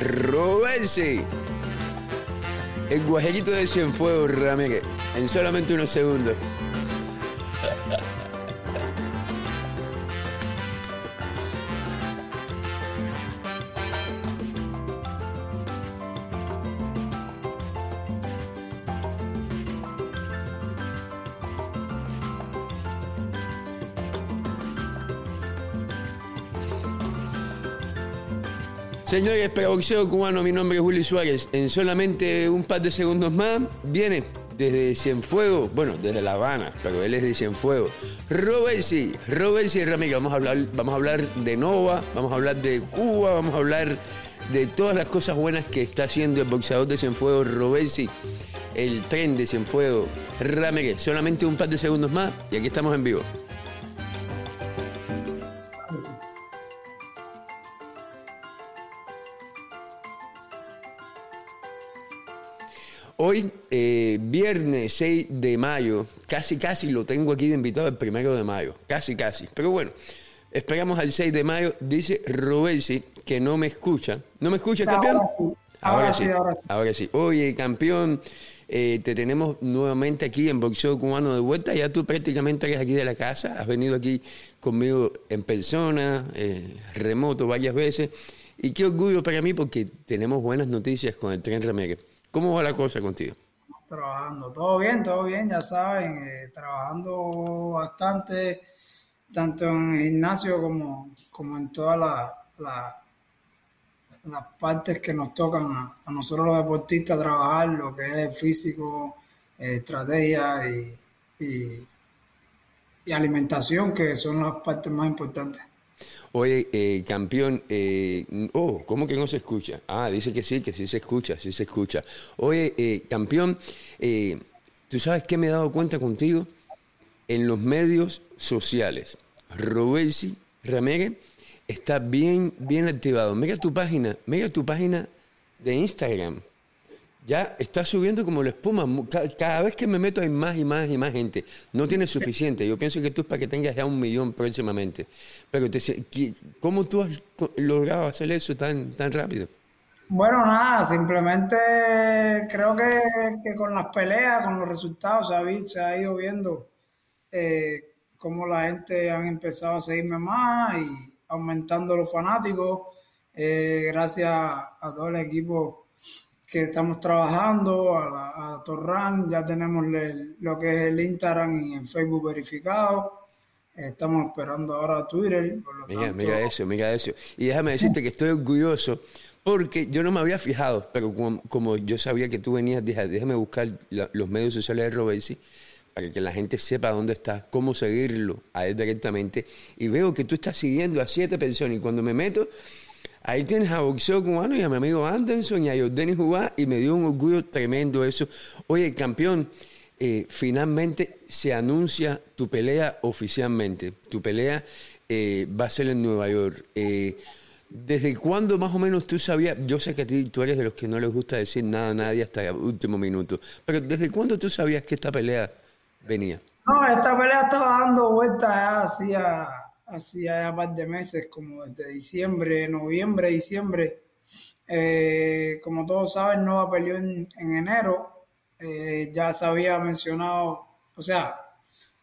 Robensi. El guajerito de Cienfuegos Ramírez. En solamente unos segundos. Señores, para boxeo cubano, mi nombre es Willy Suárez. En solamente un par de segundos más viene desde Cienfuegos, bueno, desde La Habana, pero él es de Cienfuegos. Robesi, Robesi Ramírez. Vamos a hablar, vamos a hablar de Nova, vamos a hablar de Cuba, vamos a hablar de todas las cosas buenas que está haciendo el boxeador de Cienfuegos, Robesi, el tren de Cienfuegos, Ramírez. Solamente un par de segundos más y aquí estamos en vivo. Hoy, eh, viernes 6 de mayo, casi casi lo tengo aquí de invitado el primero de mayo, casi casi. Pero bueno, esperamos al 6 de mayo. Dice Robesi que no me escucha. ¿No me escucha, campeón? Ahora sí. Ahora, sí, ahora sí. Oye, campeón, eh, te tenemos nuevamente aquí en Boxeo Cubano de vuelta. Ya tú prácticamente eres aquí de la casa. Has venido aquí conmigo en persona, eh, remoto varias veces. Y qué orgullo para mí porque tenemos buenas noticias con el Tren Ramírez. ¿Cómo va la cosa contigo? Trabajando, todo bien, todo bien, ya saben, eh, trabajando bastante, tanto en el gimnasio como, como en todas las partes que nos tocan a, nosotros los deportistas trabajar, lo que es físico, eh, estrategia y alimentación, que son las partes más importantes. Oye, eh, campeón, eh, oh, ¿cómo que no se escucha? Ah, dice que sí, que sí se escucha, sí se escucha. Oye, eh, campeón, ¿tú sabes qué me he dado cuenta contigo? En los medios sociales, Robesi Ramírez está bien, bien activado. Mira tu página, mira tu página de Instagram ya está subiendo como la espuma. Cada, vez que me meto hay más y más y más gente. No tiene suficiente. Yo pienso que tú es para que tengas ya un millón próximamente. Pero ¿cómo tú has logrado hacer eso tan, tan rápido? Bueno, nada, simplemente creo que, con las peleas, con los resultados, se ha ido viendo eh, cómo la gente han empezado a seguirme más y aumentando los fanáticos. Eh, gracias a todo el equipo que estamos trabajando, a, Torran, ya tenemos lo que es el Instagram y el Facebook verificado. Estamos esperando ahora a Twitter. mira, mira eso, mira eso. Y déjame decirte que estoy orgulloso porque yo no me había fijado, pero como, yo sabía que tú venías, dije, déjame buscar los medios sociales de Robesi para que la gente sepa dónde estás, cómo seguirlo a él directamente. Y veo que tú estás siguiendo a siete personas y cuando me meto Ahí tienes a boxeo cubano y a mi amigo Anderson y a Denis Jugá y me dio un orgullo tremendo eso. Oye, campeón, eh, finalmente se anuncia tu pelea oficialmente. Tu pelea eh, va a ser en Nueva York. Eh, ¿Desde cuándo más o menos tú sabías? Yo sé que a ti tú eres de los que no les gusta decir nada a nadie hasta el último minuto, pero ¿desde cuándo tú sabías que esta pelea venía? No, esta pelea estaba dando vueltas hacía hacía ya par de meses, como desde diciembre, noviembre, diciembre. Eh, como todos saben, Nova peleó en, enero. Eh, ya se había mencionado, o sea,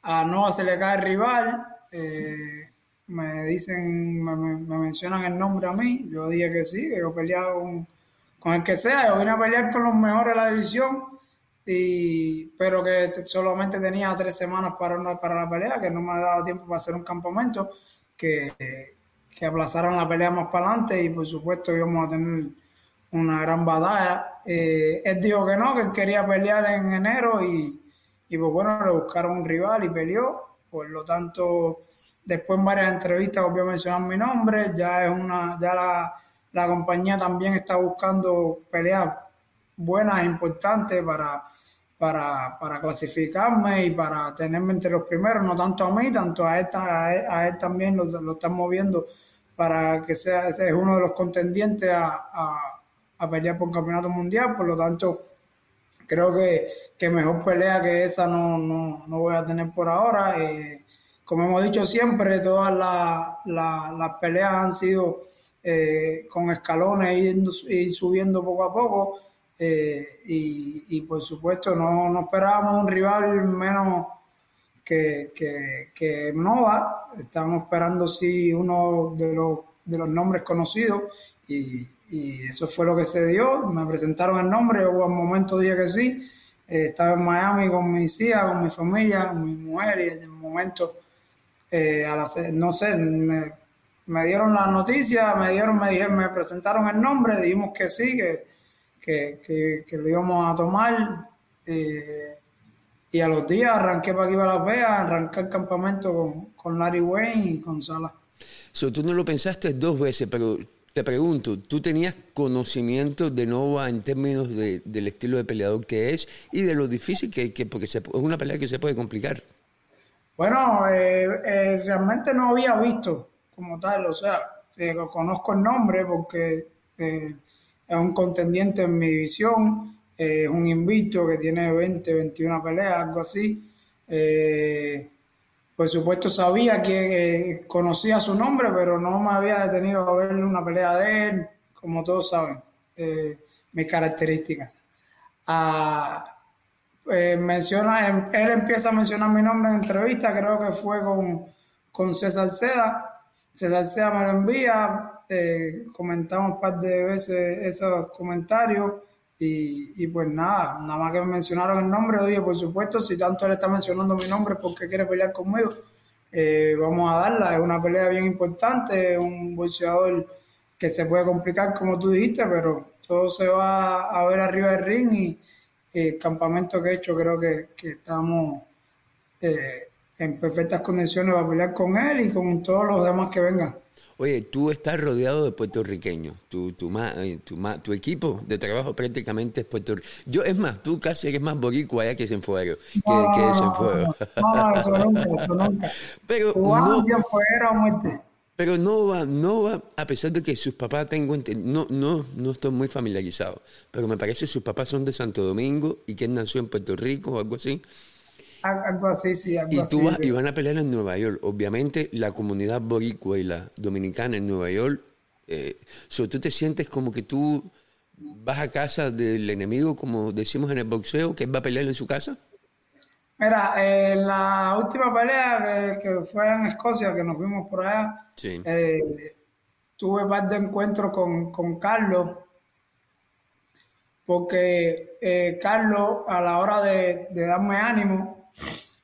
a Nova se le cae el rival. Eh, me dicen, me, mencionan el nombre a mí. Yo dije que sí, que yo peleaba con, con el que sea. Yo vine a pelear con los mejores de la división y, pero que solamente tenía tres semanas para, para la pelea, que no me ha dado tiempo para hacer un campamento, que, que la pelea más para adelante y por supuesto íbamos a tener una gran batalla. Eh, él dijo que no, que quería pelear en enero y, y pues bueno, le buscaron un rival y peleó. Por lo tanto, después en varias entrevistas volvió a mencionar mi nombre, ya es una, ya la, la compañía también está buscando peleas buenas e importantes para para, para, clasificarme y para tenerme entre los primeros, no tanto a mí, tanto a él, también lo, lo, estamos viendo para que sea es uno de los contendientes a, a, pelear por un campeonato mundial, por lo tanto creo que, que mejor pelea que esa no, no, no, voy a tener por ahora. Eh, como hemos dicho siempre, todas las peleas han sido eh, con escalones y subiendo poco a poco. Eh, y, por supuesto no, no, esperábamos un rival menos que, que, Nova. Estábamos esperando sí uno de los, de los nombres conocidos y, eso fue lo que se dio. Me presentaron el nombre, hubo un momento dije que sí. Eh, estaba en Miami con mis hijas, con mi familia, con mi mujer y en el momento, la, no sé, me, me dieron la noticia, me dieron, me dijeron, me presentaron el nombre, dijimos que sí, que, que, lo íbamos a tomar. Eh, y a los días arranqué para aquí para Las Vegas, arranqué el campamento con, con Larry Wayne y con Sala. So, tú no lo pensaste dos veces, pero te pregunto, ¿tú tenías conocimiento de Nova en términos del estilo de peleador que es y de lo difícil que, que porque es una pelea que se puede complicar? Bueno, eh, eh, realmente no había visto como tal, o sea, eh, lo conozco el nombre porque es un contendiente en mi división, eh, es un invito que tiene 20, 21 peleas, algo así. por supuesto sabía que conocía su nombre, pero no me había detenido a ver una pelea de él, como todos saben, mis características. Ah, menciona, él empieza a mencionar mi nombre en entrevista, creo que fue con, con César Seda, César Sea me lo envía, comentamos un par de veces esos comentarios y, pues nada, nada más que me mencionaron el nombre, oye, por supuesto, si tanto él está mencionando mi nombre porque quiere pelear conmigo, eh, vamos a darla, es una pelea bien importante, un boxeador que se puede complicar como tú dijiste, pero todo se va a ver arriba del ring y el campamento que he hecho creo que, estamos... Eh, en perfectas condiciones para pelear con él y con todos los demás que vengan. Oye, tú estás rodeado de puertorriqueños. Tu, tu, eh, tu, tu, equipo de trabajo prácticamente es puertorriqueño. Yo, es más, tú casi eres más boricua allá que Cienfuegos. Que, no, que No, eso nunca, eso nunca. Pero no, muerte. Pero no va, no va, a pesar de que sus papás tengo no, no, no estoy muy familiarizado, pero me parece que sus papás son de Santo Domingo y que él nació en Puerto Rico o algo así. Algo así, sí, algo y tú y van a pelear en Nueva York. Obviamente, la comunidad boricua y la dominicana en Nueva York, eh, tú te sientes como que tú vas a casa del enemigo, como decimos en el boxeo, que él va a pelear en su casa. Mira, en la última pelea que, fue en Escocia, que nos vimos por allá, eh, tuve par de encuentros con, con Carlos porque eh, Carlos a la hora de, de, darme ánimo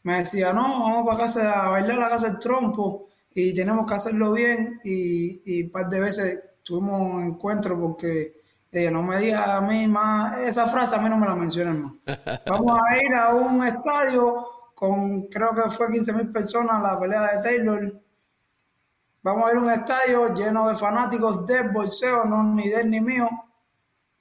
me decía, no, vamos para casa a bailar a la casa del trompo y tenemos que hacerlo bien y, y un par de veces tuvimos un encuentro porque ella no me diga a mí más, esa frase a mí no me la mencionen más. Vamos a ir a un estadio con, creo que fue 15 mil personas, la pelea de Taylor. Vamos a ir a un estadio lleno de fanáticos del bolseo, no ni de él ni mío.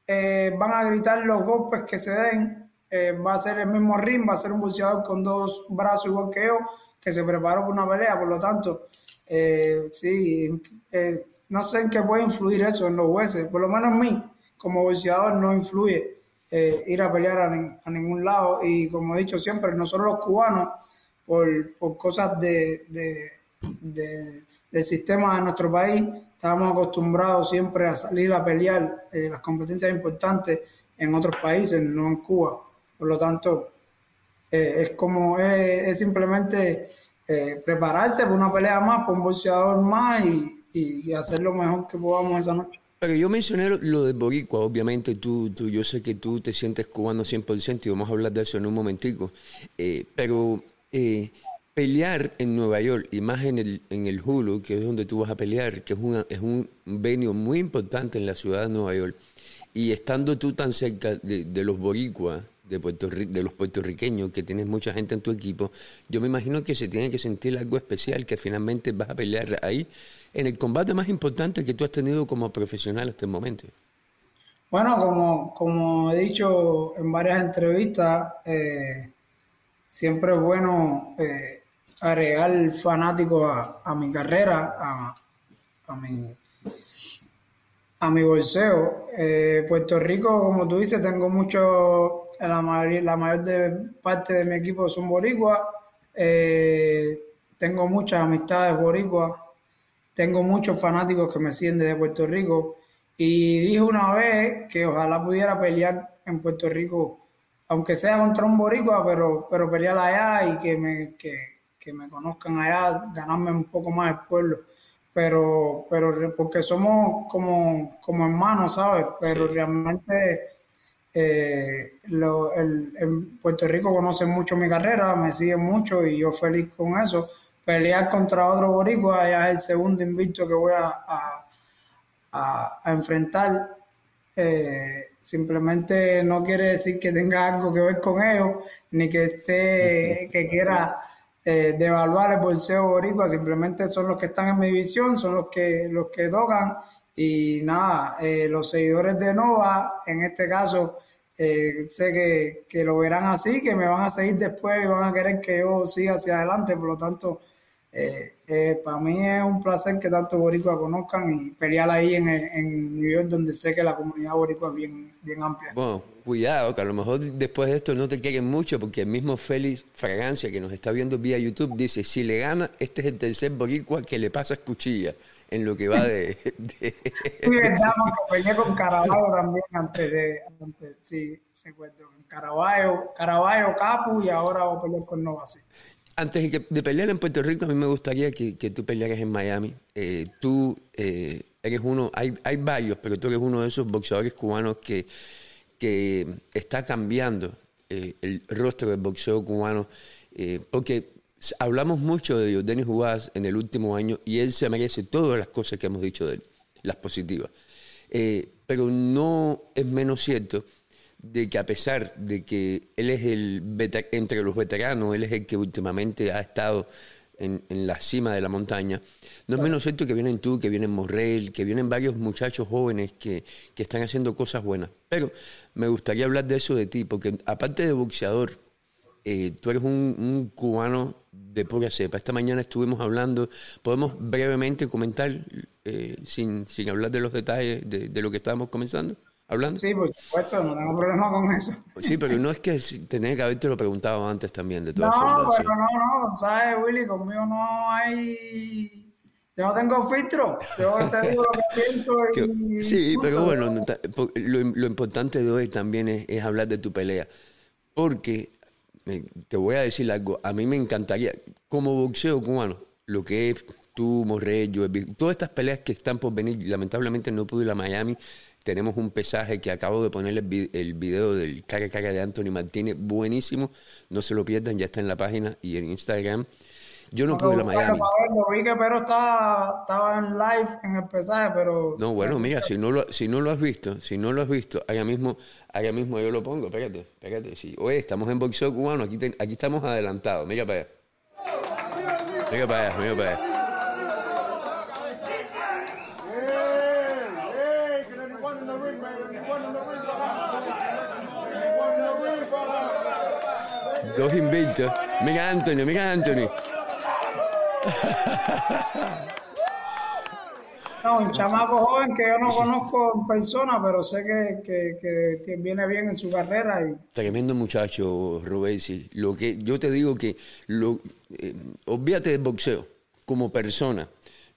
Eh, van a gritar los golpes que se den eh, va a ser el mismo ring, va a ser un boxeador con dos brazos igual que yo, que se preparó por una pelea, por lo tanto, eh, sí, eh, no sé en qué puede influir eso en los jueces, por lo menos en mí, como boxeador no influye ir a pelear a, ningún lado y como he dicho siempre, nosotros los cubanos, por, cosas de, del sistema de nuestro país, estábamos acostumbrados siempre a salir a pelear las competencias importantes en otros países, no en Cuba. Por lo tanto, eh, es como, es, simplemente eh, prepararse para una pelea más, para un boxeador más y, hacer lo mejor que podamos esa noche. Pero yo mencioné lo de Boricua, obviamente tú, tú, yo sé que tú te sientes cubano 100% y vamos a hablar de eso en un momentico, eh, pero pelear en Nueva York y más en el, en el Hulu, que es donde tú vas a pelear, que es, una, es un venio muy importante en la ciudad de Nueva York, y estando tú tan cerca de, de los boricuas, de, Puerto, de los puertorriqueños, que tienes mucha gente en tu equipo, yo me imagino que se tiene que sentir algo especial, que finalmente vas a pelear ahí en el combate más importante que tú has tenido como profesional hasta el momento. Bueno, como, como he dicho en varias entrevistas, eh, siempre es bueno eh, agregar fanático a, a mi carrera, a, a mi a mi bolseo. Eh, Puerto Rico, como tú dices, tengo mucho, la, mayor, la mayor de, parte de mi equipo son boricuas. Eh, tengo muchas amistades boricuas. tengo muchos fanáticos que me siguen desde Puerto Rico y dije una vez que ojalá pudiera pelear en Puerto Rico, aunque sea contra un boricua, pero, pero pelear allá y que me, que, que me conozcan allá, ganarme un poco más el pueblo. Pero, pero porque somos como, como hermanos, ¿sabes? Pero realmente eh, lo, el, en Puerto Rico conocen mucho mi carrera, me siguen mucho y yo feliz con eso. Pelear contra otro boricua ya es el segundo invicto que voy a, a, enfrentar. Eh, simplemente no quiere decir que tenga algo que ver con ellos, ni que esté, que quiera eh, devaluar el bolseo boricua, simplemente son los que están en mi visión, son los que, los que tocan y nada, eh, los seguidores de Nova, en este caso, eh, sé que, que, lo verán así, que me van a seguir después y van a querer que yo siga hacia adelante. Por lo tanto, eh, eh, para mí es un placer que tanto boricua conozcan y pelear ahí en, en, New York, donde sé que la comunidad boricua es bien, bien amplia. Bueno, cuidado, que a lo mejor después de esto no te quieren mucho, porque el mismo Félix Fragancia, que nos está viendo vía YouTube, dice, si le gana, este es el tercer boricua que le pasa cuchilla en lo que va de... sí, verdad, peleé con Caraballo también antes de... Antes, sí, recuerdo. Caraballo, Caraballo, Capu y ahora voy a pelear con Nova, sí. Antes de, pelear en Puerto Rico, a mí me gustaría que, que tú pelearas en Miami. Eh, tú eh, eres uno, hay, hay varios, pero tú eres uno de esos boxeadores cubanos que, que está cambiando eh, el rostro del boxeo cubano, porque hablamos mucho de Denis Juárez en el último año y él se merece todas las cosas que hemos dicho de él, las positivas. pero no es menos cierto de que a pesar de que él es el entre los veteranos, él es el que últimamente ha estado en, la cima de la montaña, no es menos cierto que vienen tú, que vienen Morrell, que vienen varios muchachos jóvenes que, están haciendo cosas buenas. Pero me gustaría hablar de eso de ti, porque aparte de boxeador, eh, tú eres un, cubano de pura cepa. Esta mañana estuvimos hablando, podemos brevemente comentar, eh, sin, sin hablar de los detalles de, de lo que estábamos comenzando hablando? Sí, por supuesto, no tengo problema con eso. Sí, pero no es que tenía que haberte lo preguntado antes también, de todas No, pero no, no, ¿sabes, Willy? Conmigo no hay... Yo no tengo filtro, yo te digo lo que pienso y... Sí, pero bueno, lo, importante de hoy también es, hablar de tu pelea, porque te voy a decir algo, a mí me encantaría, como boxeo cubano, lo que es tú, Morrell, yo, todas estas peleas que están por venir, lamentablemente no pude ir a Miami, tenemos un pesaje que acabo de poner el, video del cara cara de Anthony Martínez, buenísimo, no se lo pierdan, ya está en la página y en Instagram. Yo no, pude ir a Miami. vi que pero estaba, estaba en live en el pesaje, pero... No, bueno, mira, si no, lo, si no lo has visto, si no lo has visto, allá mismo, allá mismo yo lo pongo, espérate, espérate. Sí. Oye, estamos en boxeo cubano, aquí, aquí estamos adelantados, mira para allá. Mira para allá, mira para allá. Dos invictos. Mira Anthony, mira Anthony. No, un chamaco joven que yo no conozco en persona, pero sé que, que, viene bien en su carrera. Y... Tremendo muchacho, Rubén. Lo que yo te digo que lo, eh, del boxeo como persona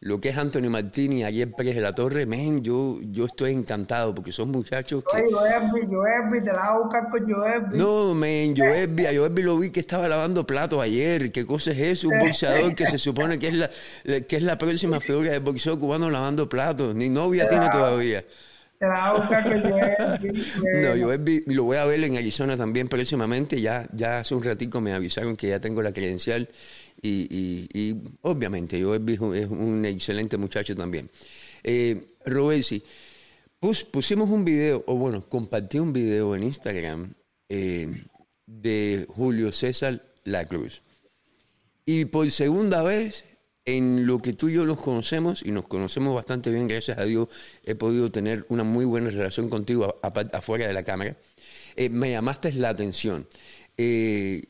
lo que es Anthony Martini y Ariel Pérez de la Torre, men, yo, yo estoy encantado porque son muchachos que... Joelby, Joelby, te la vas a buscar con Joelby. No, men, Joelby, a Joelby lo vi que estaba lavando platos ayer. ¿Qué cosa es eso? Un boxeador que se supone que es la, que es la próxima figura del boxeo cubano lavando platos. Ni novia tiene todavía. Te la vas a buscar con Joelby. no, Joelby lo voy a ver en Arizona también próximamente. Ya, ya hace un ratico me avisaron que ya tengo la credencial y, obviamente yo es un excelente muchacho también. Eh, pusimos un video, o bueno, compartí un video en Instagram eh, de Julio César La Cruz. Y por segunda vez, en lo que tú y yo nos conocemos, y nos conocemos bastante bien, gracias a Dios, he podido tener una muy buena relación contigo afuera de la cámara, eh, me llamaste la atención. Eh,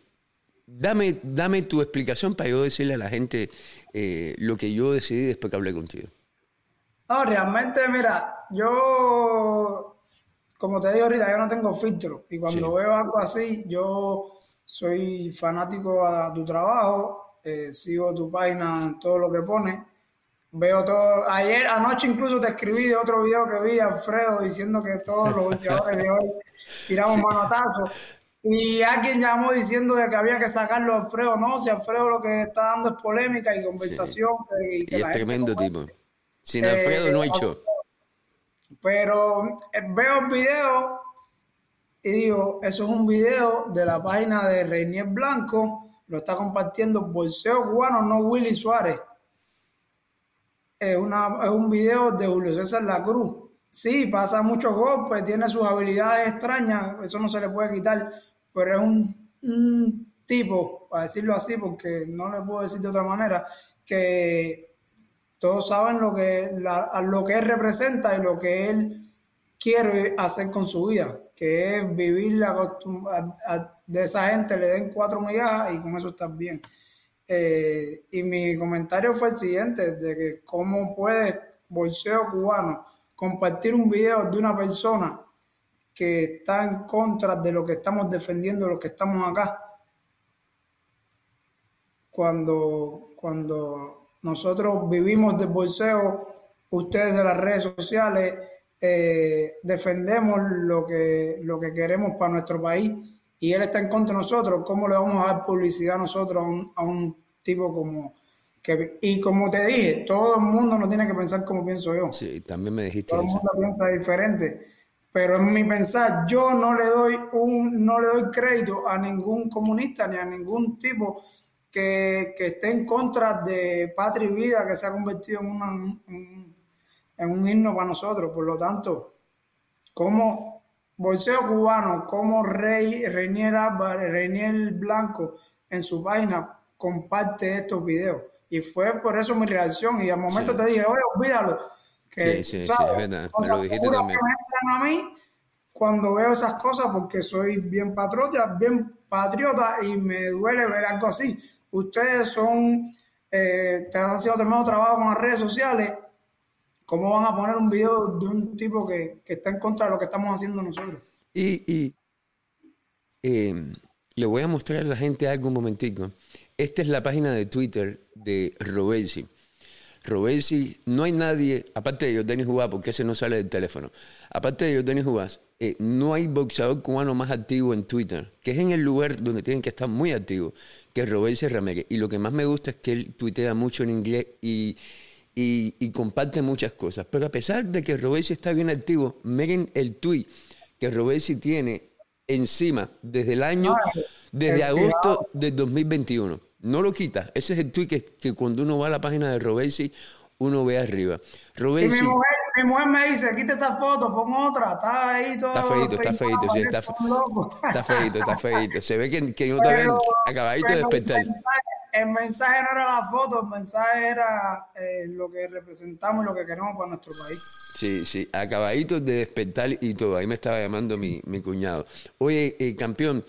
Dame, dame tu explicación para yo decirle a la gente eh, lo que yo decidí después que hablé contigo. No, realmente, mira, yo, como te digo ahorita, yo no tengo filtro. Y cuando veo algo así, yo soy fanático a tu trabajo, eh, sigo tu página en todo lo que pones. veo todo. Ayer, anoche incluso te escribí de otro video que vi, Alfredo, diciendo que todos los boxeadores de hoy tiramos manotazos. Y alguien llamó diciendo que había que sacarlo a Alfredo. No, si Alfredo lo que está dando es polémica y conversación. Y, es tremendo tipo. Sin Alfredo no hay show. Pero eh, veo el video y digo, eso es un video de la página de Reinier Blanco. Lo está compartiendo Bolseo Cubano, no Willy Suárez. Es, una, es un video de Julio César La Cruz. Sí, pasa muchos golpes, tiene sus habilidades extrañas, eso no se le puede quitar, pero es un, tipo, para decirlo así, porque no le puedo decir de otra manera, que todos saben lo que, lo que él representa y lo que él quiere hacer con su vida, que es vivir la de esa gente, le den cuatro migajas y con eso está bien. Eh, y mi comentario fue el siguiente, de que cómo puede bolseo cubano compartir un video de una persona que está en contra de lo que estamos defendiendo, lo que estamos acá, cuando, cuando nosotros vivimos del bolseo, ustedes de las redes sociales, eh, defendemos lo que, lo que queremos para nuestro país y él está en contra de nosotros, ¿cómo le vamos a dar publicidad a nosotros a un, tipo como... Que, y como te dije, todo el mundo no tiene que pensar como pienso yo. Sí, también me dijiste Todo el mundo piensa diferente pero en mi pensar yo no le doy un no le doy crédito a ningún comunista ni a ningún tipo que, esté en contra de patria y vida que se ha convertido en, un, en un himno para nosotros. Por lo tanto como bolseo cubano como Rey Reinier Reinier Blanco en su página comparte estos videos. Y fue por eso mi reacción. Y al momento te dije oye olvídalo sí, sí, sí, es verdad. Me lo dijiste también. a mí cuando veo esas cosas porque soy bien patriota, bien patriota y me duele ver algo así. Ustedes son, eh, están haciendo tremendo trabajo con las redes sociales. ¿Cómo van a poner un video de un tipo que, que está en contra de lo que estamos haciendo nosotros? Y, y eh, le voy a mostrar a la gente algo un momentico. Esta es la página de Twitter de Robelsi. Robesi, no hay nadie, aparte de Denis Jugás, porque ese no sale del teléfono, aparte de Denis Jugás, eh, no hay boxeador cubano más activo en Twitter, que es en el lugar donde tienen que estar muy activos, que es Robesi Ramírez. Y lo que más me gusta es que él tuitea mucho en inglés y, comparte muchas cosas. Pero a pesar de que Robesi está bien activo, miren el tweet que Robesi tiene encima desde el año, desde agosto del 2021. No lo quita. Ese es el tweet que, cuando uno va a la página de Robesi, uno ve arriba. Robesi, mi, mujer, me dice, quita esa foto, pon otra, está ahí todo. Está feito, está feito, sí, está, está feito, está feito. Se ve que, que no te ven acabadito de despertar. El mensaje, no era la foto, el mensaje era eh, lo que representamos y lo que queremos para nuestro país. Sí, sí, acabadito de despertar y todo. Ahí me estaba llamando mi, mi cuñado. Oye, eh, campeón,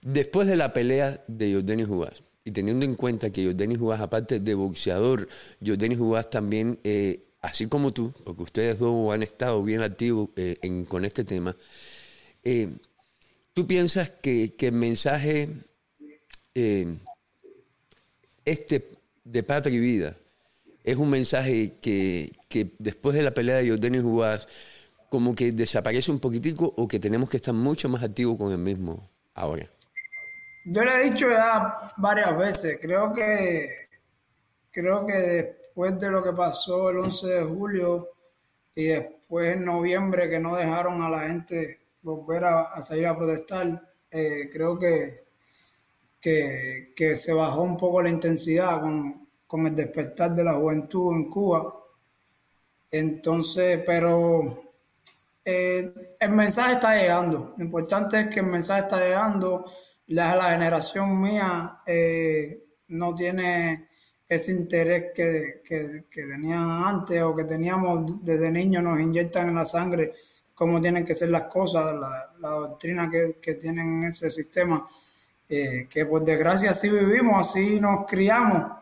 después de la pelea de Jordani Jugás, y teniendo en cuenta que Jordani Jugás, aparte de boxeador, Jordani Jugás también, eh, así como tú, porque ustedes dos han estado bien activos eh, con este tema, eh, ¿tú piensas que, el mensaje este de patria y vida es un mensaje que, después de la pelea de Jordani Jugás como que desaparece un poquitico o que tenemos que estar mucho más activos con el mismo ahora? Yo le he dicho ya varias veces, creo que creo que después de lo que pasó el 11 de julio y después en noviembre que no dejaron a la gente volver a, salir a protestar, eh, creo que, que, se bajó un poco la intensidad con, con el despertar de la juventud en Cuba. Entonces, pero eh, el mensaje está llegando. Lo importante es que el mensaje está llegando la, generación mía eh, no tiene ese interés que, tenían antes o que teníamos desde niños, nos inyectan en la sangre cómo tienen que ser las cosas, la, doctrina que, tienen en ese sistema, eh, que por desgracia así vivimos, así nos criamos,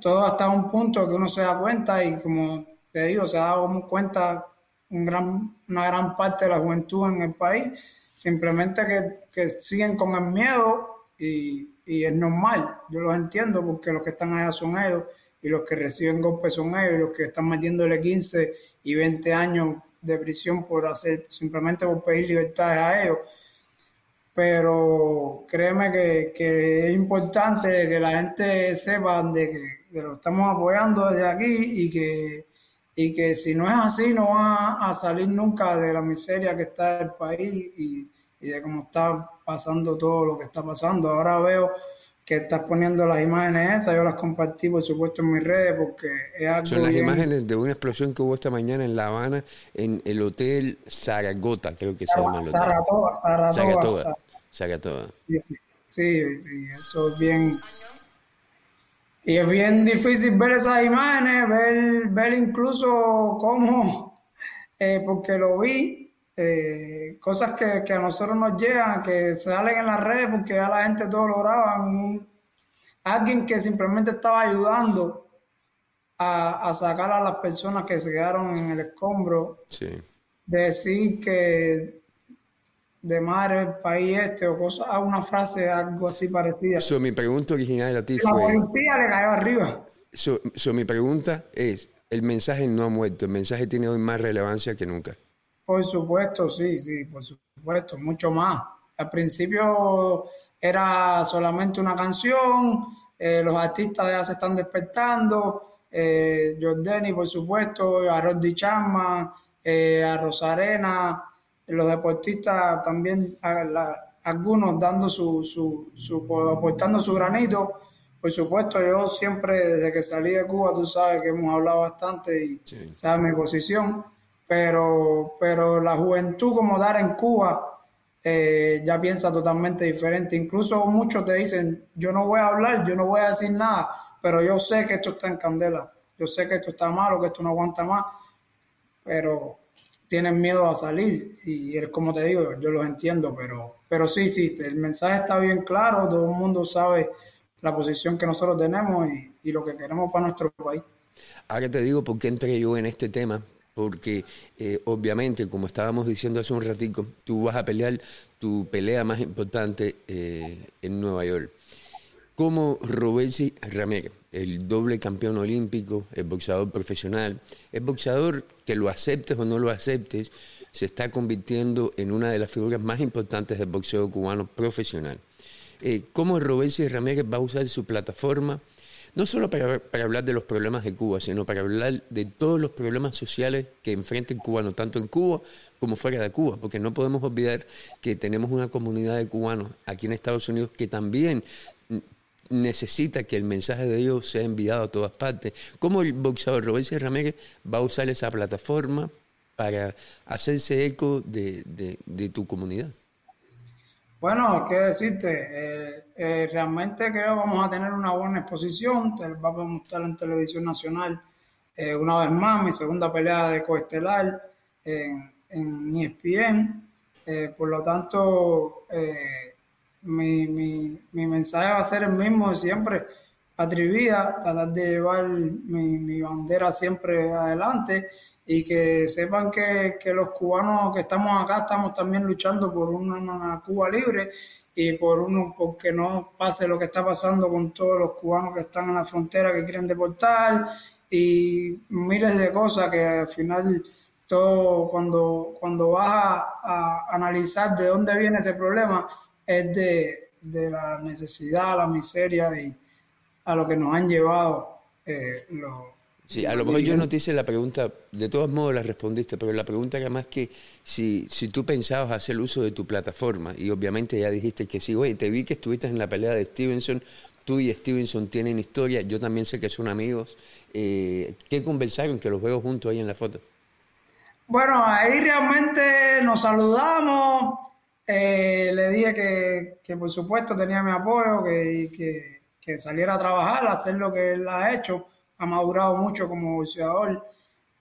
todo hasta un punto que uno se da cuenta y como te digo, se da cuenta un gran, una gran parte de la juventud en el país simplemente que, siguen con el miedo y, es normal, yo los entiendo porque los que están allá son ellos y los que reciben golpes son ellos, y los que están metiéndole 15 y 20 años de prisión por hacer, simplemente por pedir libertades a ellos. Pero créeme que, es importante que la gente sepa de que, lo estamos apoyando desde aquí y que, y que si no es así no va a salir nunca de la miseria que está el país y, y de cómo está pasando todo lo que está pasando. Ahora veo que estás poniendo las imágenes esas, yo las compartí por supuesto en mis redes porque es algo Son las imágenes de una explosión que hubo esta mañana en La Habana, en el Hotel Zaragoza, creo que se llama el. Saratoga, Sí, sí, sí, eso es bien... Y es bien difícil ver esas imágenes, ver, ver incluso cómo, eh, porque lo vi, eh, cosas que, que, a nosotros nos llegan, que salen en las redes porque ya la gente todo lo graba. alguien que simplemente estaba ayudando a, a, sacar a las personas que se quedaron en el escombro. Sí. Decir que de madre el país este o cosas, una frase algo así parecida. So, mi pregunta original a ti fue... La policía le cayó arriba. So, so, mi pregunta es, el mensaje no ha muerto, el mensaje tiene hoy más relevancia que nunca. Por supuesto, sí, sí, por supuesto, mucho más. Al principio era solamente una canción, eh, los artistas ya se están despertando, eh, Jordani, por supuesto, a Roddy Chama, eh, a Rosarena, los deportistas también, algunos dando su, su, su, aportando su granito. Por supuesto, yo siempre, desde que salí de Cuba, tú sabes que hemos hablado bastante y sabes mi posición pero, pero la juventud como dar en Cuba eh, ya piensa totalmente diferente. Incluso muchos te dicen, yo no voy a hablar, yo no voy a decir nada, pero yo sé que esto está en candela, yo sé que esto está malo, que esto no aguanta más, pero tienen miedo a salir y es como te digo, yo los entiendo, pero, pero sí, sí, el mensaje está bien claro, todo el mundo sabe la posición que nosotros tenemos y, lo que queremos para nuestro país. Ahora te digo por qué entré yo en este tema, porque eh, obviamente, como estábamos diciendo hace un ratico, tú vas a pelear tu pelea más importante eh, en Nueva York. Como Robesi Ramírez, el doble campeón olímpico, el boxeador profesional, el boxeador que lo aceptes o no lo aceptes, se está convirtiendo en una de las figuras más importantes del boxeo cubano profesional. Eh, ¿Cómo Robesi Ramírez va a usar su plataforma? no solo para, hablar de los problemas de Cuba, sino para hablar de todos los problemas sociales que enfrenta el cubano, tanto en Cuba como fuera de Cuba, porque no podemos olvidar que tenemos una comunidad de cubanos aquí en Estados Unidos que también necesita que el mensaje de ellos sea enviado a todas partes. ¿Cómo el boxeador Roberto Ramírez va a usar esa plataforma para hacerse eco de tu comunidad? Bueno, qué decirte, eh, eh, realmente creo que vamos a tener una buena exposición, vamos a mostrar en televisión nacional eh, una vez más mi segunda pelea de coestelar en, en ESPN, por lo tanto mi, mi, mensaje va a ser el mismo de siempre, atrevida, tratar de llevar mi, mi bandera siempre adelante y que sepan que, que, los cubanos que estamos acá estamos también luchando por una, Cuba libre y por uno porque no pase lo que está pasando con todos los cubanos que están en la frontera que quieren deportar y miles de cosas que al final todo cuando cuando vas a, analizar de dónde viene ese problema es de, de, la necesidad, la miseria y a lo que nos han llevado eh, los Sí, a lo mejor yo no te hice la pregunta, de todos modos la respondiste, pero la pregunta era más que si, si tú pensabas hacer uso de tu plataforma, y obviamente ya dijiste que sí, oye, te vi que estuviste en la pelea de Stevenson, tú y Stevenson tienen historia, yo también sé que son amigos. Eh, ¿Qué conversaron? Que los veo juntos ahí en la foto. Bueno, ahí realmente nos saludamos, eh, le dije que, que, por supuesto tenía mi apoyo, que, que, que saliera a trabajar, a hacer lo que él ha hecho ha madurado mucho como boxeador.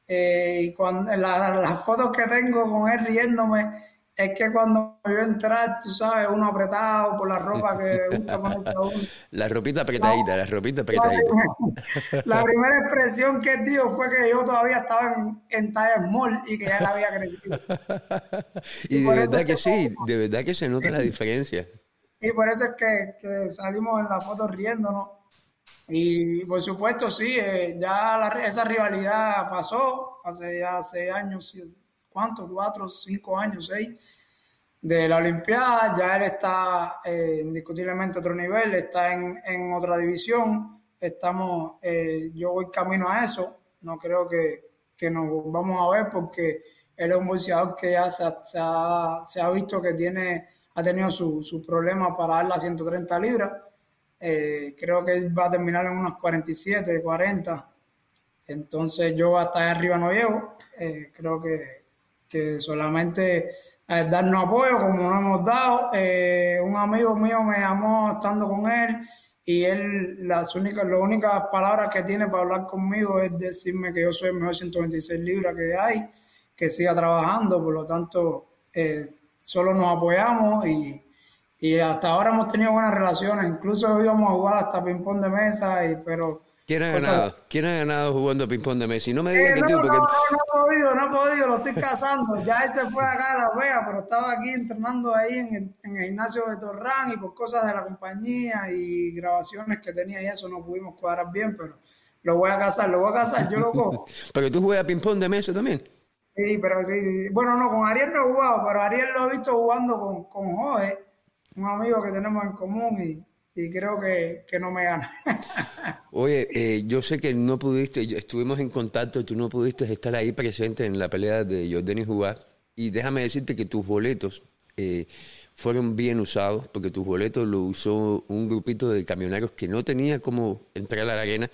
Eh, y cuando las fotos que tengo con él riéndome es que cuando yo entrar, tú sabes, uno apretado por la ropa que le gusta ponerse a uno. La ropita apretadita, la ropita apretadita. La, primera expresión que dio fue que yo todavía estaba en, en talla small y que ya la había crecido. y, de verdad que, sí, de verdad que se nota la diferencia. Y por eso es que, que salimos en la foto riéndonos Y por supuesto, sí, eh, ya esa rivalidad pasó hace ya seis años, ¿cuántos? Cuatro, cinco años, seis, de la Olimpiada. Ya él está eh, indiscutiblemente a otro nivel, está en, en otra división. Estamos, eh, yo voy camino a eso. No creo que, que, nos vamos a ver porque él es un boxeador que ya se, se, ha, se ha, visto que tiene, ha tenido sus su problemas para dar las 130 libras eh, creo que va a terminar en unos 47, 40. Entonces yo hasta arriba no llego. Eh, creo que, que solamente eh, darnos apoyo como nos hemos dado. un amigo mío me llamó estando con él y él las únicas, las únicas palabras que tiene para hablar conmigo es decirme que yo soy el mejor 126 libras que hay, que siga trabajando, por lo tanto solo nos apoyamos y, y hasta ahora hemos tenido buenas relaciones, incluso íbamos a jugar hasta ping-pong de mesa, y, pero... ¿Quién ha ganado? ¿Quién ha ganado jugando ping-pong de mesa? Y no me digas eh, que no, tú, porque... no, no, no he podido, no he podido, lo estoy cazando. ya él se fue acá a La Vega, pero estaba aquí entrenando ahí en el, en el gimnasio de Torrán y por cosas de la compañía y grabaciones que tenía y eso no pudimos cuadrar bien, pero lo voy a cazar, lo voy a cazar, yo lo cojo. ¿Pero tú juegas ping-pong de mesa también? Sí, pero sí, bueno, no, con Ariel no he jugado, pero Ariel lo he visto jugando con, con Jorge un amigo que tenemos en común y, creo que, no me gana. Oye, eh, yo sé que no pudiste, estuvimos en contacto, tú no pudiste estar ahí presente en la pelea de Jordan y Jugar. Y déjame decirte que tus boletos eh, fueron bien usados, porque tus boletos lo usó un grupito de camioneros que no tenía cómo entrar a la arena,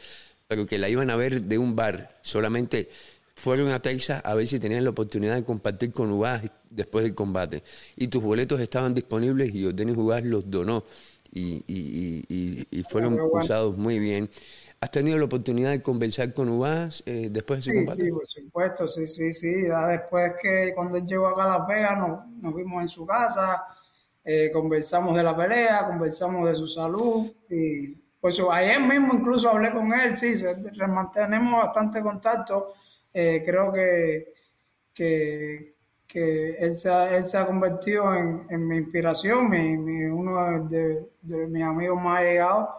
pero que la iban a ver de un bar. Solamente fueron a Texas a ver si tenían la oportunidad de compartir con Ugaz después del combate. Y tus boletos estaban disponibles y Denis Ugaz los donó y, fueron usados muy bien. ¿Has tenido la oportunidad de conversar con Ugaz eh, después de su combate? Sí, por supuesto, sí, sí, sí. después que cuando él llegó acá a Las Vegas nos, vimos en su casa, eh, conversamos de la pelea, conversamos de su salud y pues ayer mismo incluso hablé con él, sí, mantenemos bastante contacto eh, creo que, que, él, se ha, convertido en, mi inspiración, uno de, mis amigos más allegados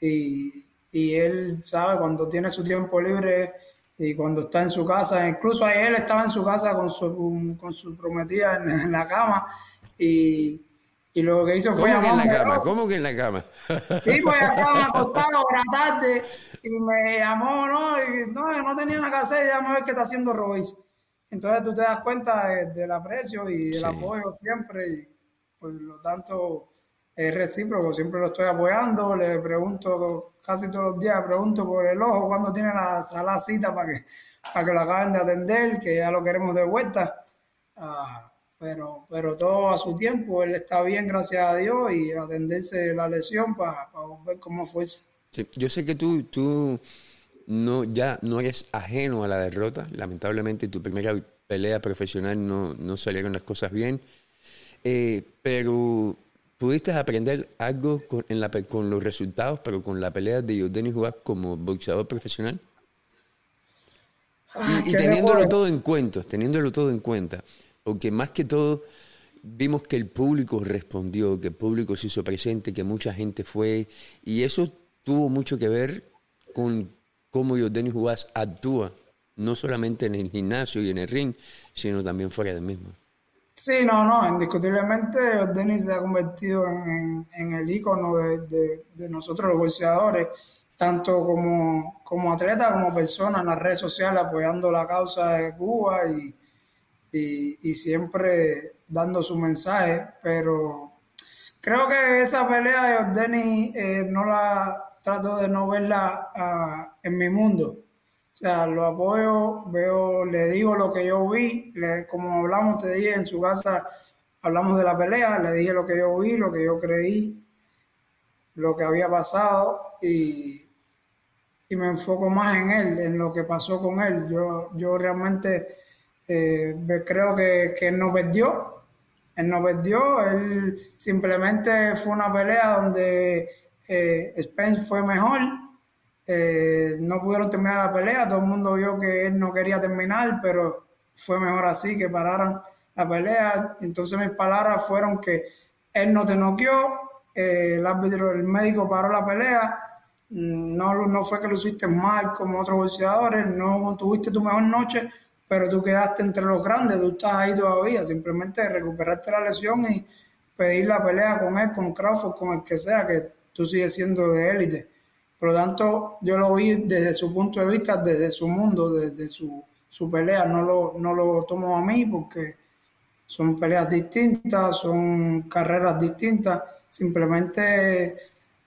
y, él sabe cuando tiene su tiempo libre y cuando está en su casa, incluso ayer estaba en su casa con su, con su prometida en, la cama y, lo que hizo fue... ¿Cómo que en la cama? ¿Cómo que en la cama? Sí, pues estaban acostados por la tarde y me llamó, ¿no? Y no, no tenía nada que hacer, ya a ver qué está haciendo Royce. Entonces tú te das cuenta del aprecio y el apoyo siempre, y por lo tanto es recíproco, siempre lo estoy apoyando, le pregunto casi todos los días, pregunto por el ojo cuando tiene la sala cita para que, para que lo acaben de atender, que ya lo queremos de vuelta. Ah, pero, pero todo a su tiempo, él está bien, gracias a Dios, y atenderse la lesión para, para ver cómo fuese yo sé que tú, tú no, ya no eres ajeno a la derrota. Lamentablemente, tu primera pelea profesional no, no salieron las cosas bien. Eh, pero pudiste aprender algo con, en la, con los resultados, pero con la pelea de Jordan Juárez como boxeador profesional. Ah, y, teniéndolo todo en cuenta, teniéndolo todo en cuenta, porque más que todo vimos que el público respondió, que el público se hizo presente, que mucha gente fue, y eso tuvo mucho que ver con cómo Denis Juárez actúa, no solamente en el gimnasio y en el ring, sino también fuera del mismo. Sí, no, no, indiscutiblemente Denis se ha convertido en, el icono de, nosotros los boxeadores, tanto como, como atleta como persona en las redes sociales apoyando la causa de Cuba y, y, siempre dando su mensaje, pero creo que esa pelea de Ordeni eh, no la trato de no verla ah, en mi mundo. O sea, lo apoyo, veo, le digo lo que yo vi, como hablamos, te dije en su casa, hablamos de la pelea, le dije lo que yo vi, lo que yo creí, lo que había pasado y, y me enfoco más en él, en lo que pasó con él. Yo, yo realmente eh, creo que, que él no perdió, él no perdió, él simplemente fue una pelea donde eh, Spence fue mejor, eh, no pudieron terminar la pelea, todo el mundo vio que él no quería terminar, pero fue mejor así que pararan la pelea. Entonces mis palabras fueron que él no te noqueó, eh, el árbitro, el médico paró la pelea, no, no fue que lo hiciste mal como otros boxeadores, no tuviste tu mejor noche, pero tú quedaste entre los grandes, tú estás ahí todavía, simplemente recuperaste la lesión y pedir la pelea con él, con Crawford, con el que sea, que tú sigues siendo de élite. Por lo tanto, yo lo vi desde su punto de vista, desde su mundo, desde su, su pelea, no lo, no lo tomo a mí porque son peleas distintas, son carreras distintas, simplemente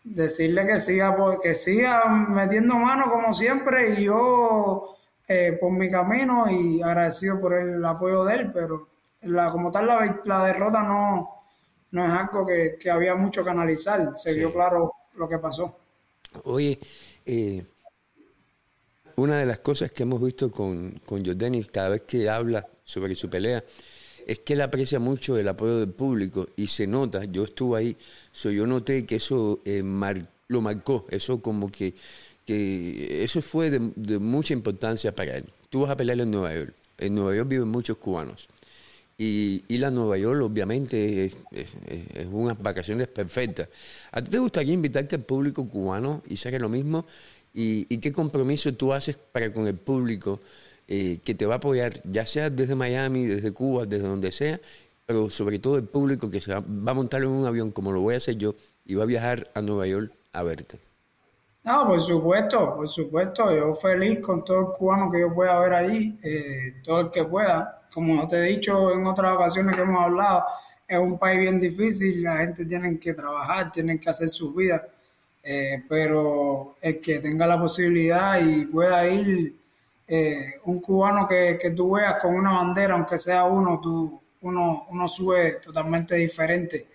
decirle que siga, que siga metiendo mano como siempre y yo eh, por mi camino y agradecido por el apoyo de él, pero la, como tal la, la derrota no, no es algo que, había mucho que analizar, se vio claro lo que pasó. Oye, eh, una de las cosas que hemos visto con, con Jordanis cada vez que habla sobre su pelea es que él aprecia mucho el apoyo del público y se nota, yo estuve ahí, yo noté que eso eh, lo marcó, eso como que, que eso fue de, mucha importancia para él. Tú vas a pelear en Nueva York, en Nueva York viven muchos cubanos y ir a Nueva York obviamente es, unas vacaciones perfectas. ¿A ti te gustaría invitarte al público cubano y hacer lo mismo? ¿Y, ¿Y, qué compromiso tú haces para con el público? Eh, que te va a apoyar, ya sea desde Miami, desde Cuba, desde donde sea, pero sobre todo el público que se va, a montar en un avión como lo voy a hacer yo y va a viajar a Nueva York a verte. No, por supuesto, por supuesto. Yo feliz con todo el cubano que yo pueda ver ahí, eh, todo el que pueda. Como te he dicho en otras ocasiones que hemos hablado, es un país bien difícil, la gente tiene que trabajar, tienen que hacer su vida. Eh, pero el que tenga la posibilidad y pueda ir eh, un cubano que, que, tú veas con una bandera, aunque sea uno, tú, uno, uno sube totalmente diferente.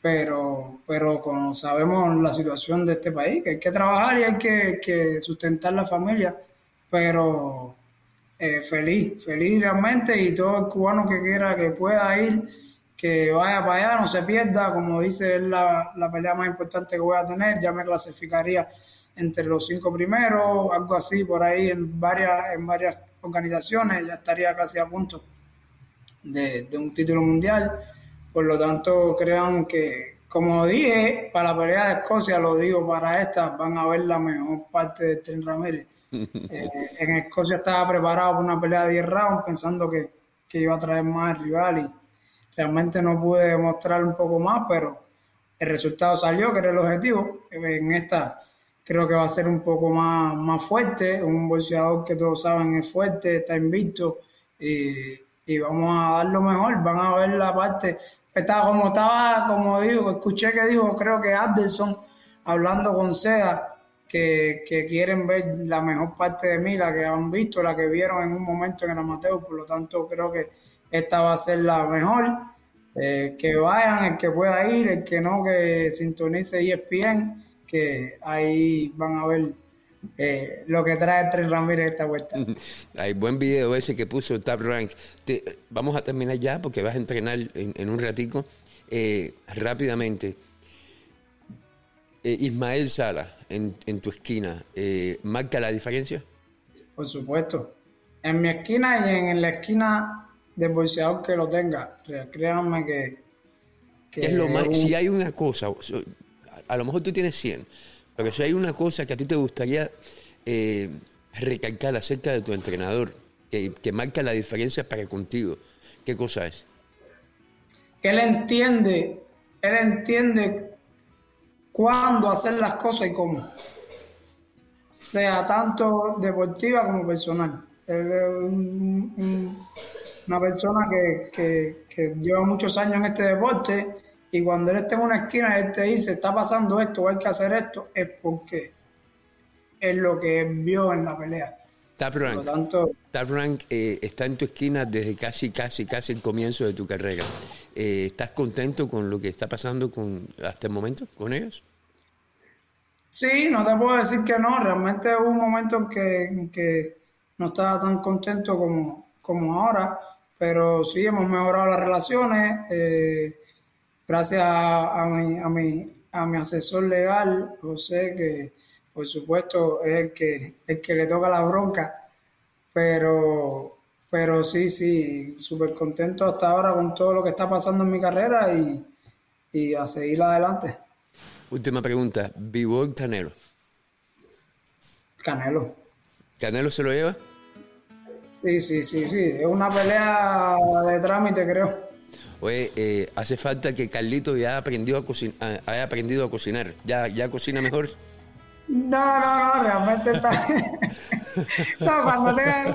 Pero, pero como sabemos la situación de este país, que hay que trabajar y hay que, sustentar la familia, pero eh, feliz, feliz realmente y todo el cubano que quiera que pueda ir, que vaya para allá, no se pierda, como dice, es la, la pelea más importante que voy a tener, ya me clasificaría entre los cinco primeros, algo así por ahí en varias, en varias organizaciones, ya estaría casi a punto de, un título mundial. Por lo tanto, crean que, como dije, para la pelea de Escocia, lo digo para esta, van a ver la mejor parte de Tren Ramírez. Eh, en Escocia estaba preparado para una pelea de 10 rounds, pensando que, que iba a traer más rival y realmente no pude demostrar un poco más, pero el resultado salió, que era el objetivo. En esta creo que va a ser un poco más, más fuerte, un boxeador que todos saben es fuerte, está invicto y, y vamos a dar lo mejor, van a ver la parte, estaba como estaba, como digo, escuché que dijo, creo que Anderson, hablando con Seda, que, quieren ver la mejor parte de mí, la que han visto, la que vieron en un momento en el amateur, por lo tanto creo que esta va a ser la mejor. Eh, que vayan, el que pueda ir, el que no, que sintonice ESPN que ahí van a ver eh, lo que trae Tres Ramírez esta vuelta. Hay buen video ese que puso Tap Rank. vamos a terminar ya porque vas a entrenar en, un ratico. Eh, rápidamente, eh, Ismael Sala, en, tu esquina, ¿marca la diferencia? Por supuesto. En mi esquina y en, la esquina del boxeador que lo tenga. Créanme que... que es lo más, si hay una cosa, a lo mejor tú tienes 100, pero si hay una cosa que a ti te gustaría eh, recalcar acerca de tu entrenador, que, marca la diferencia para contigo, ¿qué cosa es? Que él entiende, él entiende cuándo hacer las cosas y cómo. Sea tanto deportiva como personal. Él es una persona que, lleva muchos años en este deporte y cuando él está en una esquina, él te dice, está pasando esto, hay que hacer esto, es porque es lo que vio en la pelea. Tap Rank, eh, está en tu esquina desde casi, casi, casi el comienzo de tu carrera. Eh, ¿Estás contento con lo que está pasando con, hasta el momento con ellos? Sí, no te puedo decir que no. Realmente hubo un momento en que, que no estaba tan contento como, como ahora, pero sí hemos mejorado las relaciones. Eh, gracias a, mi, a, mi, a mi asesor legal, José, que por supuesto es el que, el que le toca la bronca, pero, pero sí, sí, súper contento hasta ahora con todo lo que está pasando en mi carrera y, y a seguir adelante. Última pregunta, ¿Vivo en Canelo? Canelo. ¿Canelo se lo lleva? Sí, sí, sí, sí. Es una pelea de trámite, creo. Oye, eh, hace falta que Carlito ya aprendió a cocinar, haya aprendido a cocinar. ¿Ya, ya cocina mejor? No, no, no, realmente está. no, cuando tenga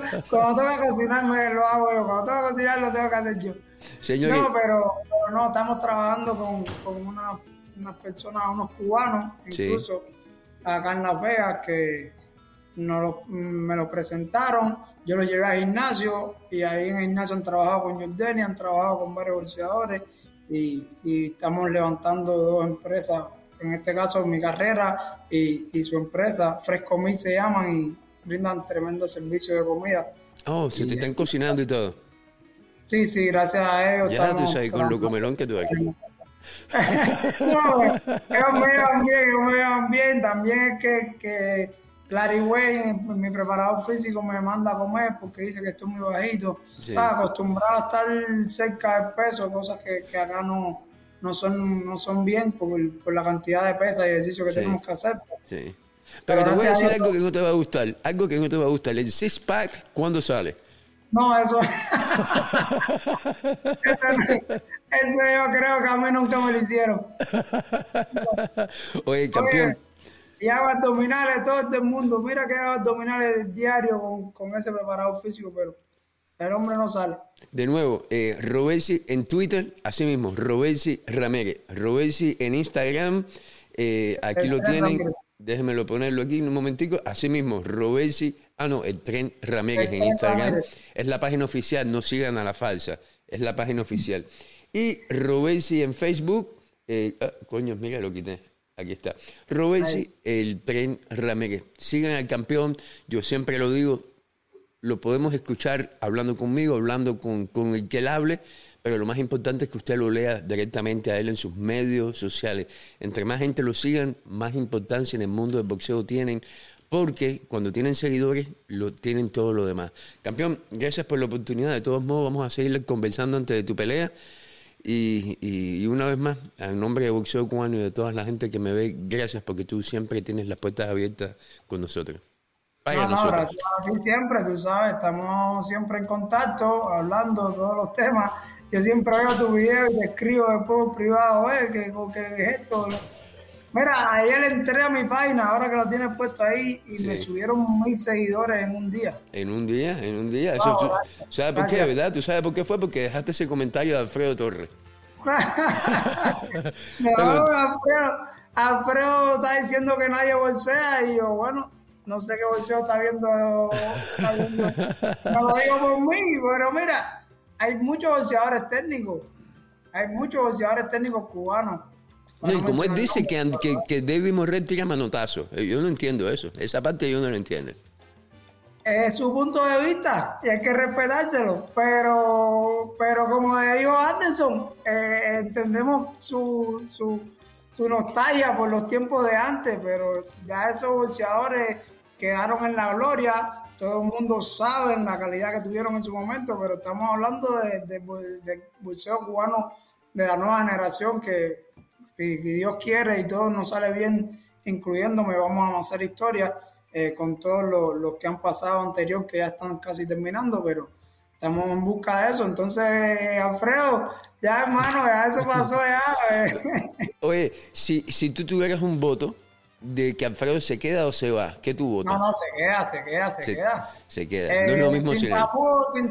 que cocinar me lo hago yo. Cuando tengo que cocinar lo tengo que hacer yo. Señor, No, pero, pero no, estamos trabajando con, con una- unas personas, unos cubanos, Sí. incluso acá en Las Vegas, que nos lo- me lo presentaron. Yo lo llevé al gimnasio y ahí en el gimnasio han trabajado con Jordani, han trabajado con varios boxeadores y, y estamos levantando dos empresas, en este caso mi carrera y, y su empresa, Fresco Meat se llaman y brindan tremendo servicio de comida. oh, se te están cocinando y todo. Sí, sí, gracias a ellos. Ya tú sabes, con lo comelón que tú aquí. No, ellos me llevan bien, ellos me llevan bien. También es que, que Larry Way, mi preparador físico, me manda a comer porque dice que estoy muy bajito. Sí. Acostumbrado a estar cerca del peso, cosas que, que acá no, no, son, no son bien por, por la cantidad de pesas y ejercicio que Sí. tenemos que hacer. Sí. Pero Pero te voy a decir algo que no te va a gustar. Algo que no te va a gustar. El six pack, ¿cuándo sale? No, eso. eso, yo creo que a mí nunca me lo hicieron. Oye, campeón. Oye, y hago abdominales todo el mundo. Mira que hago abdominales diario con, con ese preparador físico, pero el hombre no sale. De nuevo, eh, Robesi en Twitter, así mismo, Robesi Ramírez. Robesi en Instagram, eh, aquí El lo tienen. Ramírez. Déjenmelo ponerlo aquí en un momentico. Así mismo, Robesi, ah no, el Tren Ramírez El en Instagram. Ramírez. Es la página oficial, no sigan a la falsa. Es la página oficial. Y Robesi en Facebook, eh, ah, coño, mira, lo quité. Aquí está. Robesi, el Tren Ramírez. Sigan al campeón. Yo siempre lo digo, lo podemos escuchar hablando conmigo, hablando con, con el que él hable, pero lo más importante es que usted lo lea directamente a él en sus medios sociales. Entre más gente lo sigan, más importancia en el mundo del boxeo tienen, porque cuando tienen seguidores, lo tienen todo lo demás. Campeón, gracias por la oportunidad. De todos modos, vamos a seguir conversando antes de tu pelea. Y, y- y una vez más, en nombre de Boxeo Cubano y de toda la gente que me ve, gracias porque tú siempre tienes las puertas abiertas con nosotros. Vaya No, no, nosotros. gracias a ti siempre, tú sabes, estamos siempre en contacto, hablando de todos los temas. Yo siempre veo tu video y te escribo después por privado, eh, que, que es esto. Mira, ayer entré a mi página, ahora que lo tienes puesto ahí, y Sí. me subieron mil seguidores en un día. En un día, en un día. Eso, tú-. ¿Sabes por qué, verdad? ¿Tú sabes por qué fue? Porque dejaste ese comentario de Alfredo Torres. No, Alfredo, Alfredo está diciendo que nadie bolsea y yo, bueno, no sé qué bolseo está viendo. No lo digo por mí, pero mira, hay muchos bolseadores técnicos. Hay muchos bolseadores técnicos cubanos. No, y como él dice que, que, que David Morrell tira manotazo. Eh, Yo no entiendo eso. Esa parte yo no la entiendo. Es su punto de vista y hay que respetárselo. Pero, pero como le dijo Anderson, eh, entendemos su, su, su nostalgia por los tiempos de antes, pero ya esos bolseadores quedaron en la gloria. Todo el mundo sabe la calidad que tuvieron en su momento, pero estamos hablando de, de, de bolseo cubano de la nueva generación que, si Dios quiere y todo nos sale bien, incluyéndome, vamos a hacer historia eh, con todos los, los que han pasado anterior, que ya están casi terminando, pero estamos en busca de eso. Entonces, Alfredo, ya hermano, ya eso pasó ya. eh. Oye, si, si tú tuvieras un voto de que Alfredo se queda o se va, ¿qué votas? No, no, se queda, se queda, se, se, queda. se queda. no es lo Eh, mismo sin, sin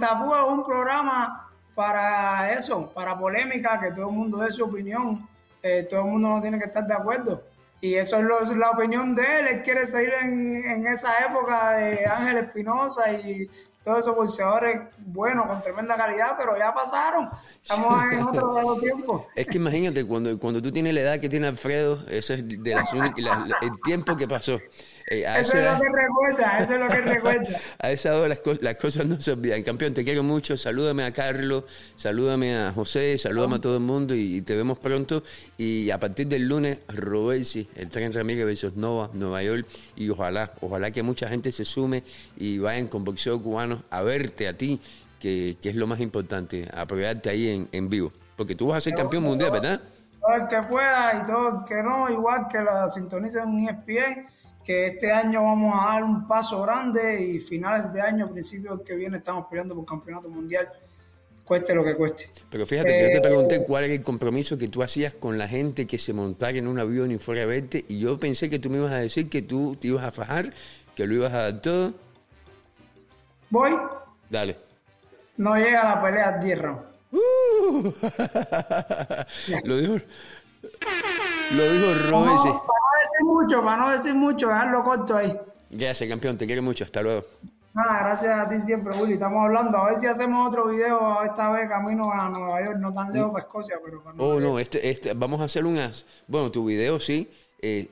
un programa para eso, para polémica, que todo el mundo dé su opinión, eh, todo el mundo no tiene que estar de acuerdo. Y eso es, lo- es la opinión de él, él quiere seguir en, en esa época de Ángel Espinosa y todos esos boxeadores buenos, con tremenda calidad, pero ya pasaron, estamos en otro tiempo. Es que imagínate, cuando, cuando tú tienes la edad que tiene Alfredo, eso es de la- la- el tiempo que pasó. Eh, Eso es edad- lo que recuerda, eso es lo que recuerda. A esa hora las, las cosas no se olvidan. Campeón, te quiero mucho. Salúdame a Carlos, salúdame a José, salúdame a todo el mundo y, y te vemos pronto. Y a partir del lunes, Robesi, el tren Ramírez versus Nova, Nueva York. Y ojalá, ojalá que mucha gente se sume y vayan con boxeo cubano a verte a ti, que, que es lo más importante, apoyarte ahí en, en vivo. Porque tú vas a ser campeón mundial, ¿verdad? todo el que pueda y todo el que no, igual que la sintonicen en ESPN que este año vamos a dar un paso grande y finales de año, principios que viene, estamos peleando por campeonato mundial, cueste lo que cueste. Pero fíjate que yo te pregunté cuál era el compromiso que tú hacías con la gente que se montara en un avión y fuera a verte, y yo pensé que tú me ibas a decir que tú te ibas a fajar, que lo ibas a dar todo. Voy. Dale. No llega la pelea a 10 rounds. Uh. lo dijo. Lo dijo Robes. para no decir mucho, para no decir mucho, dejarlo corto ahí. Gracias, campeón. Te quiero mucho. Hasta luego. Nada, gracias a ti siempre, Willy. Estamos hablando. A ver si hacemos otro video esta vez camino a Nueva York, no tan lejos para Escocia, pero para Oh, no, este, este, vamos a hacer unas. Bueno, tu video sí, eh,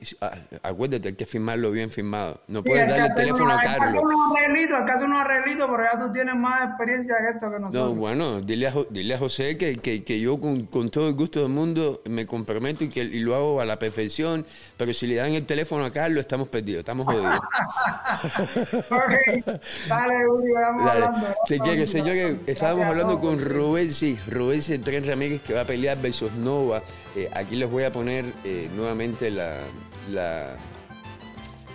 acuérdate, hay que firmarlo bien firmado. No puedes darle el teléfono a Carlos. Hacer unos arreglitos, hacer unos arreglitos, pero ya tú tienes más experiencia que esto que nosotros. No, bueno, dile a, dile a José que, que, que yo con, con, todo el gusto del mundo me comprometo y que y lo hago a la perfección, pero si le dan el teléfono a Carlos, estamos perdidos, estamos jodidos. ok, dale, Uri, vamos hablando. Te quiero, señores, estábamos hablando con Rubén, sí, Rubén Tren Ramírez que va a pelear versus Nova. Eh, aquí les voy a poner eh, nuevamente la, la,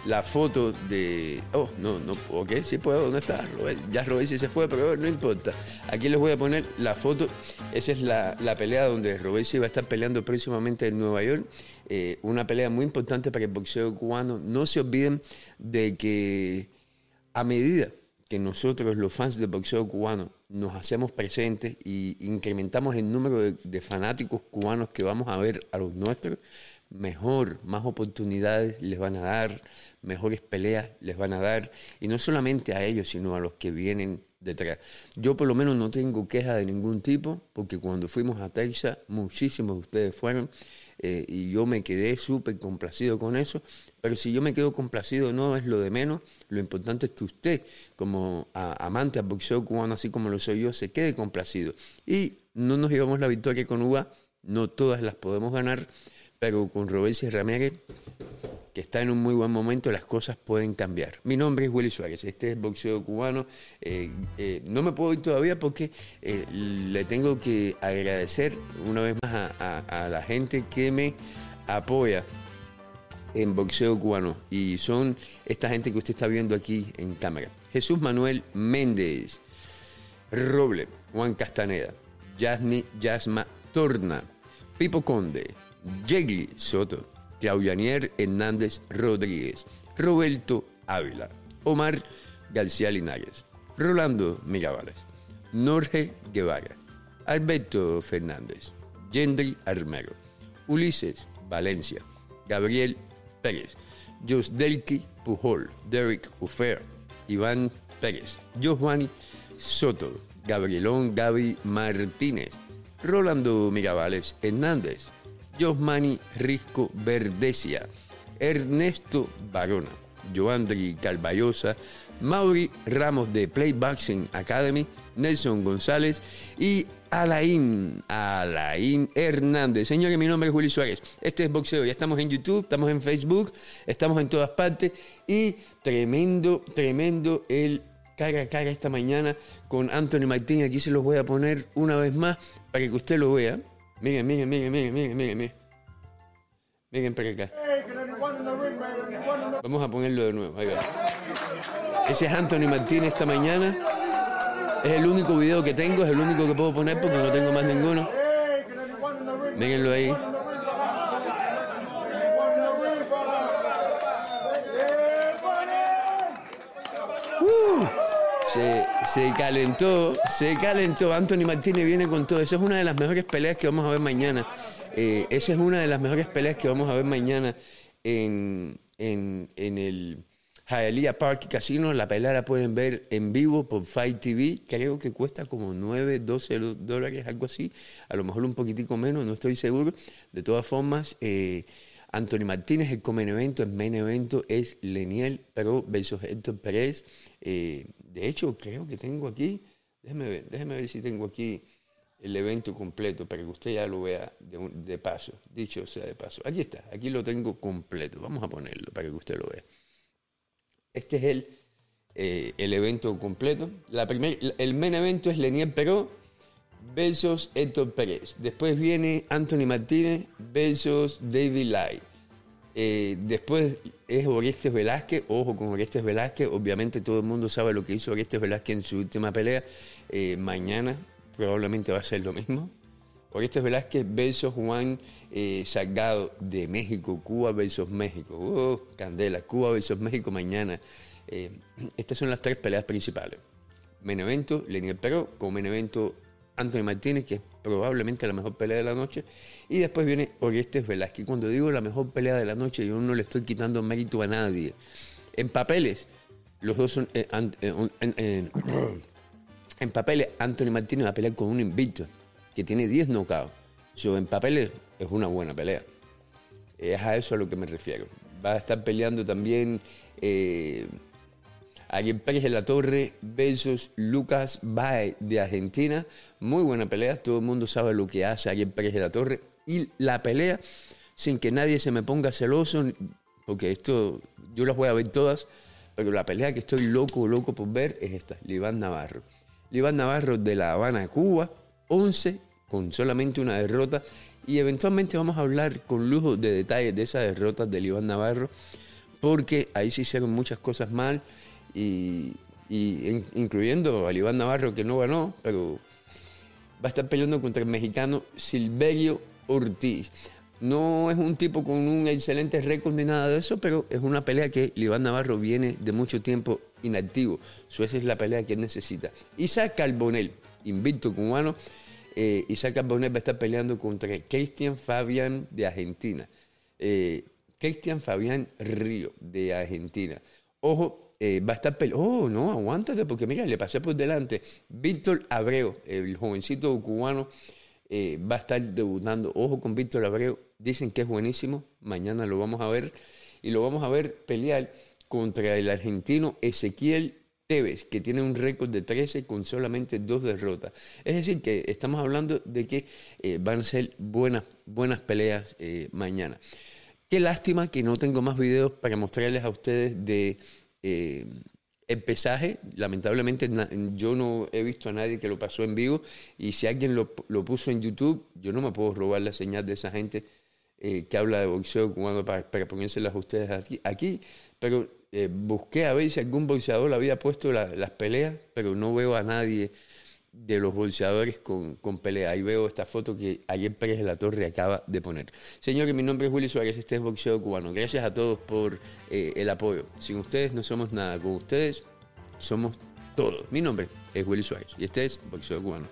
la foto de... Oh, no, no, ok, sí puedo, ¿dónde está? Ya Robert se fue, pero no importa. Aquí les voy a poner la foto. Esa es la, pelea donde Robert va a estar peleando próximamente en Nueva York. Eh, una pelea muy importante para el boxeo cubano. No se olviden de que a medida que nosotros, los fans del boxeo cubano, nos hacemos presentes y incrementamos el número de fanáticos cubanos que vamos a ver a los nuestros, mejor, más oportunidades les van a dar, mejores peleas les van a dar, y no solamente a ellos, sino a los que vienen detrás. Yo por lo menos no tengo queja de ningún tipo, porque cuando fuimos a Texas, muchísimos de ustedes fueron, eh, y yo me quedé súper complacido con eso, pero si yo me quedo complacido no es lo de menos, lo importante es que usted, como amante al boxeo cubano, así como lo soy yo, se quede complacido. Y no nos llevamos la victoria con UBA, no todas las podemos ganar, pero con Robécio Ramírez, que está en un muy buen momento, las cosas pueden cambiar. Mi nombre es Willy Suárez, este es boxeo cubano. Eh, eh, no me puedo ir todavía porque eh, le tengo que agradecer una vez más a, la gente que me apoya en boxeo cubano y son esta gente que usted está viendo aquí en cámara. Jesús Manuel Méndez, Roble, Juan Castaneda, Yasni Yasma Torna, Pipo Conde, Yegli Soto, Claudianier Hernández Rodríguez, Roberto Ávila, Omar García Linares, Rolando Mirabales, Norge Guevara, Alberto Fernández, Gendry Armero, Ulises Valencia, Gabriel Pérez, Josdelki Pujol, Derek Ufer, Iván Pérez, Giovanni Soto, Gabrielón Gaby Martínez, Rolando Mirabales Hernández, Josmani Risco Verdesia, Ernesto Barona, Joandri Calvayosa, Mauri Ramos de Playboxing Academy, Nelson González y Alain, Alain Hernández. Señores, mi nombre es Willy Suárez. Este es Boxeo. Ya estamos en YouTube, estamos en Facebook, estamos en todas partes. Y tremendo, tremendo el cara a cara esta mañana con Anthony Martín. Aquí se los voy a poner una vez más para que usted lo vea. Miren, miren, miren, miren, miren, miren, miren. Miren para acá. Vamos a ponerlo de nuevo. Ahí va. Ese es Anthony Martínez esta mañana. Es el único video que tengo, es el único que puedo poner porque no tengo más ninguno. Mírenlo ahí. Uh, se, se, calentó, se calentó. Anthony Martínez viene con todo. Esa es una de las mejores peleas que vamos a ver mañana. Eh, esa es una de las mejores peleas que vamos a ver mañana en, en, en el Hialeah Park Casino. La pelea la pueden ver en vivo por Fight TV. Creo que cuesta como 9, 12 dólares, algo así. A lo mejor un poquitico menos, no estoy seguro. De todas formas, eh, Anthony Martínez, el comen evento, el main evento es Leniel pero versus Héctor Pérez. Eh, de hecho, creo que tengo aquí, déjeme ver, déjeme ver si tengo aquí el evento completo para que usted ya lo vea de, paso, dicho sea de paso. Aquí está, aquí lo tengo completo. Vamos a ponerlo para que usted lo vea. Este es el, eh, el evento completo. La primer, el main evento es Leniel Peró versus Héctor Pérez. Después viene Anthony Martínez versus David Light. Eh, después es Orestes Velázquez, ojo con Orestes Velázquez, obviamente todo el mundo sabe lo que hizo Orestes Velázquez en su última pelea. Eh, mañana probablemente va a ser lo mismo. Orestes Velázquez versus Juan eh, Salgado de México, Cuba versus México. Uh, candela, Cuba versus México mañana. estas son las tres peleas principales. Menevento, Lenier Peró, con Menevento Anthony Martínez, que es probablemente la mejor pelea de la noche. Y después viene Orestes Velázquez. Cuando digo la mejor pelea de la noche, yo no le estoy quitando mérito a nadie. En papeles, los dos son. Eh, eh, en papeles, Anthony Martínez va a pelear con un invicto que tiene 10 knockouts. Yo, en papeles es una buena pelea. Es a eso a lo que me refiero. Va a estar peleando también. Eh, Ariel Pérez de la Torre versus Lucas Bae de Argentina. Muy buena pelea, todo el mundo sabe lo que hace Ariel Pérez de la Torre. Y la pelea, sin que nadie se me ponga celoso, porque esto yo las voy a ver todas, pero la pelea que estoy loco, loco por ver es esta, Liván Navarro. Liván Navarro de La Habana, Cuba, 11 con solamente una derrota. Y eventualmente vamos a hablar con lujo de detalles de esa derrota de Liván Navarro, porque ahí se hicieron muchas cosas mal y, incluyendo a Iván Navarro que no ganó, pero va a estar peleando contra el mexicano Silverio Ortiz. No es un tipo con un excelente récord ni nada de eso, pero es una pelea que Iván Navarro viene de mucho tiempo inactivo. Su esa es la pelea que él necesita. Isaac Carbonell, invicto cubano. Eh, Isaac Carbonell va a estar peleando contra Cristian Fabián de Argentina. Eh, Cristian Fabián Río de Argentina. Ojo, eh, va a estar Oh, no, aguántate, porque mira, le pasé por delante. Víctor Abreu, el jovencito cubano, eh, va a estar debutando. Ojo con Víctor Abreu. Dicen que es buenísimo. Mañana lo vamos a ver. Y lo vamos a ver pelear contra el argentino Ezequiel Tevez, que tiene un récord de 13 con solamente dos derrotas. Es decir, que estamos hablando de que eh, van a ser buenas, buenas peleas mañana. Qué lástima que no tengo más videos para mostrarles a ustedes de eh, el pesaje, lamentablemente yo no he visto a nadie que lo pasó en vivo y si alguien lo, puso en YouTube, yo no me puedo robar la señal de esa gente eh, que habla de boxeo cubano para, para ponérselas a ustedes aquí, aquí pero eh, busqué a ver si algún boxeador había puesto las peleas, pero no veo a nadie de los bolseadores con, con, pelea. Ahí veo esta foto que ayer Pérez de la Torre acaba de poner. Señores, mi nombre es Willy Suárez, este es Boxeo Cubano. Gracias a todos por eh, el apoyo. Sin ustedes no somos nada, con ustedes somos todos. Mi nombre es Willy Suárez y este es Boxeo Cubano.